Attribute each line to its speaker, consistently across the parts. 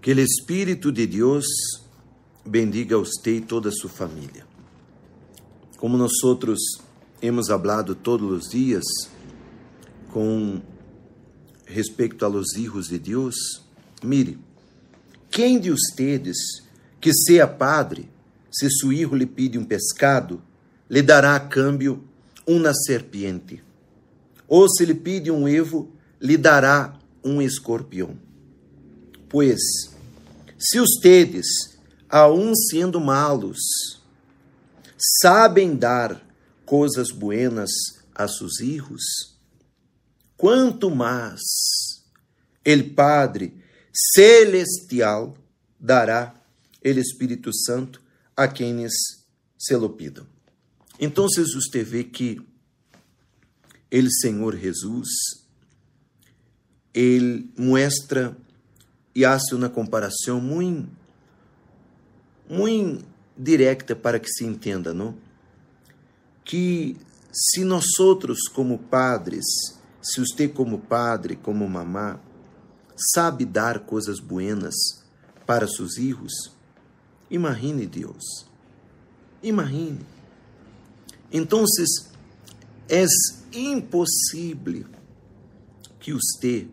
Speaker 1: Que o Espírito de Deus bendiga a você e toda a sua família. Como nós outros hemos hablado todos os dias com respeito a los hijos de Deus, mire, quem de ustedes que seja padre, se seu hijo lhe pide um pescado, lhe dará a câmbio uma serpiente? Ou se lhe pide um evo, lhe dará um escorpião? Pois, se ustedes, aun sendo malos, sabem dar coisas buenas a seus hijos, quanto mais el Padre Celestial dará el Espírito Santo a quienes se lo pidam. Então, você vê que el Senhor Jesus, ele muestra e hace uma comparação muito, muito directa para que se entenda, não? Que se nós outros como padres, se você como padre, como mamá, sabe dar coisas buenas para seus filhos, imagine Deus. Imagine. Então, é impossível que você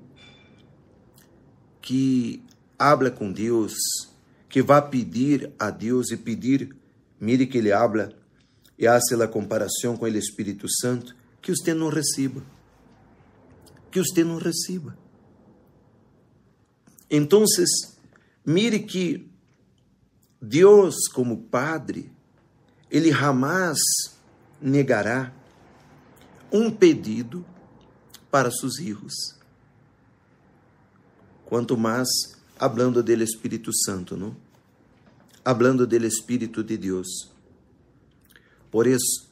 Speaker 1: que habla com Deus, que vá pedir a Deus e pedir, mire que ele habla e hace a comparação com o Espírito Santo, que você não receba. Que você não receba. Então, mire que Deus, como Padre, ele jamais negará um pedido para seus filhos quanto mais hablando del Espírito Santo, não? Hablando del Espírito de Deus. Por isso,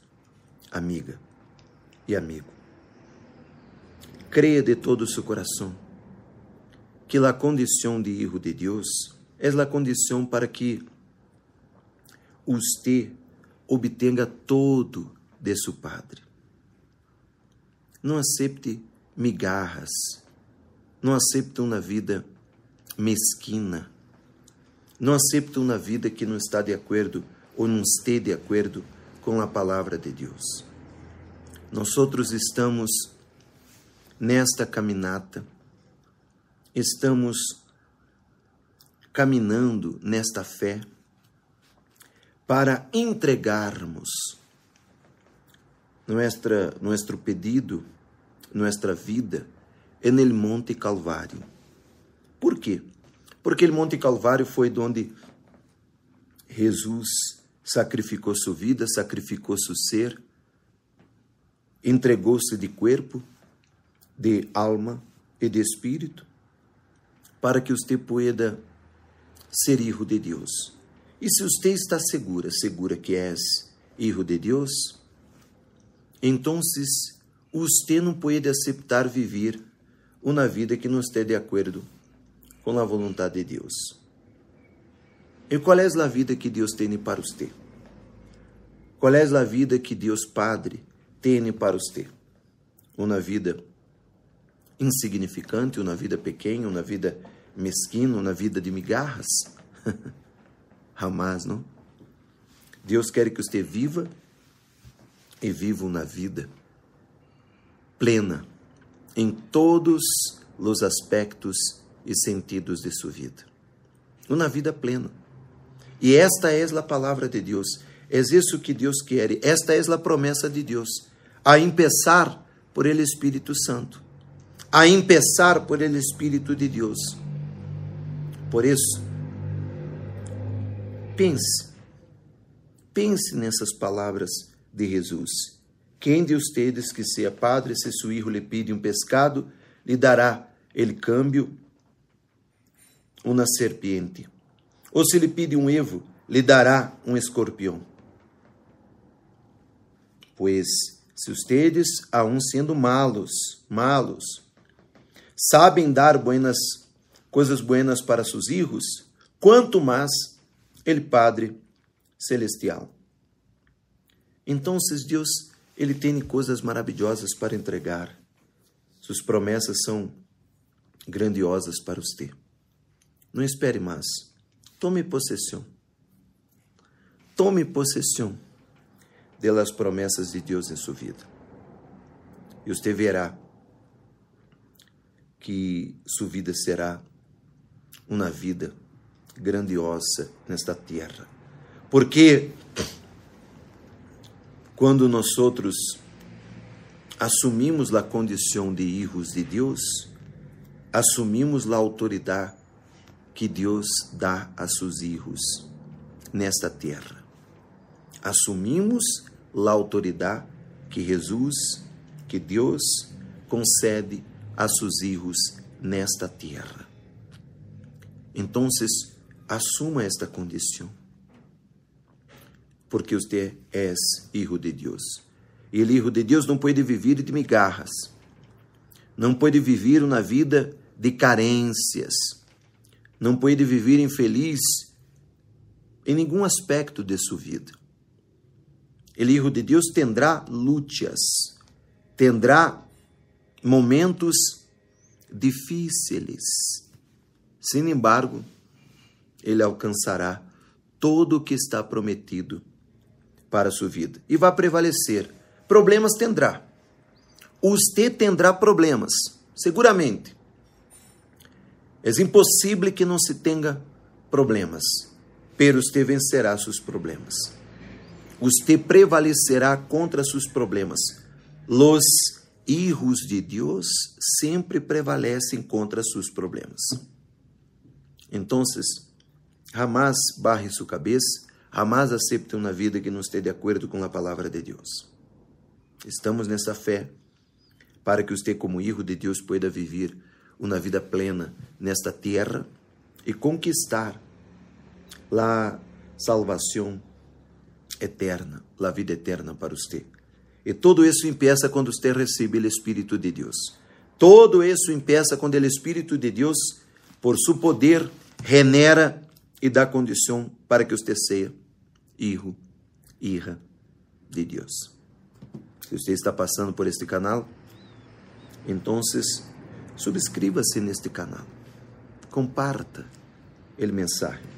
Speaker 1: amiga e amigo, creia de todo o seu coração que a condição de hijo de Deus é a condição para que você obtenha todo de seu Padre. Não acepte migarras não aceitam uma vida mesquina, não aceitam uma vida que não está de acordo ou não esteja de acordo com a palavra de Deus. Nós outros estamos nesta caminata, estamos caminhando nesta fé para entregarmos nuestra, nosso pedido, nossa vida é no Monte Calvário. Por quê? Porque o Monte Calvário foi onde Jesus sacrificou sua vida, sacrificou seu ser, entregou-se de corpo, de alma e de espírito, para que você pueda ser hijo de Deus. E se você está segura, segura que és hijo de Deus, então você não pode aceitar viver uma vida que não esteja de acordo com a vontade de Deus. E qual é a vida que Deus tem para você? Qual é a vida que Deus Padre tem para você? Uma vida insignificante, uma vida pequena, uma vida mesquina, uma vida de migarras? Jamais, não? Deus quer que você viva e viva uma vida plena em todos os aspectos e sentidos de sua vida. Uma vida plena. E esta é a palavra de Deus. É isso que Deus quer. Esta é a promessa de Deus. A empezar por el Espírito Santo. A empezar por el Espírito de Deus. Por isso, pense. Pense nessas palavras de Jesus quem de ustedes que seja padre, se su hijo le pide um pescado, lhe dará ele câmbio uma serpiente. Ou se lhe pide um evo, lhe dará um escorpião. Pois, se ustedes, aun sendo malos, malos, sabem dar buenas coisas buenas para seus hijos, quanto mais ele Padre Celestial. Então, Deus ele tem coisas maravilhosas para entregar. Suas promessas são grandiosas para você. Não espere mais. Tome possessão. Tome possessão das promessas de Deus em sua vida. E você verá que sua vida será uma vida grandiosa nesta terra. Porque quando nós outros assumimos a condição de hijos de Deus, assumimos a autoridade que Deus dá a seus hijos nesta terra. Assumimos a autoridade que Jesus, que Deus concede a seus hijos nesta terra. Então, assuma esta condição, porque você é hijo de Deus. E o hijo de Deus não pode viver de migarras, não pode viver uma vida de carências, não pode viver infeliz em nenhum aspecto de sua vida. O Hijo de Deus tendrá lutas, tendrá momentos difíceis. Sin embargo, ele alcançará todo o que está prometido para a sua vida e vai prevalecer. Problemas tendrá. Você tendrá problemas, seguramente. É impossível que não se tenha problemas, pero você vencerá seus problemas. Você prevalecerá contra seus problemas. Los hijos de Deus sempre prevalecem contra seus problemas. Então, jamais barre sua cabeça, jamais acepte uma vida que não esteja de acordo com a palavra de Deus. Estamos nessa fé para que você, como hijo de Deus, pueda viver uma vida plena nesta terra e conquistar a salvação eterna, a vida eterna para você. E todo isso empieza quando você recebe o Espírito de Deus. Todo isso empieza quando o Espírito de Deus, por seu poder, genera e dá condição para que você seja hijo, hija de Deus. Se você está passando por este canal, então subscreva-se neste canal, comparta o mensagem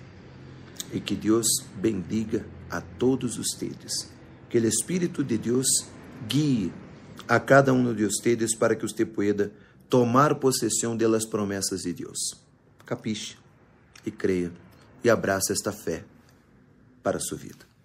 Speaker 1: e que Deus bendiga a todos vocês. Que o Espírito de Deus guie a cada um de vocês para que você pueda tomar possessão das promessas de Deus. Capiche e creia e abraça esta fé para a sua vida.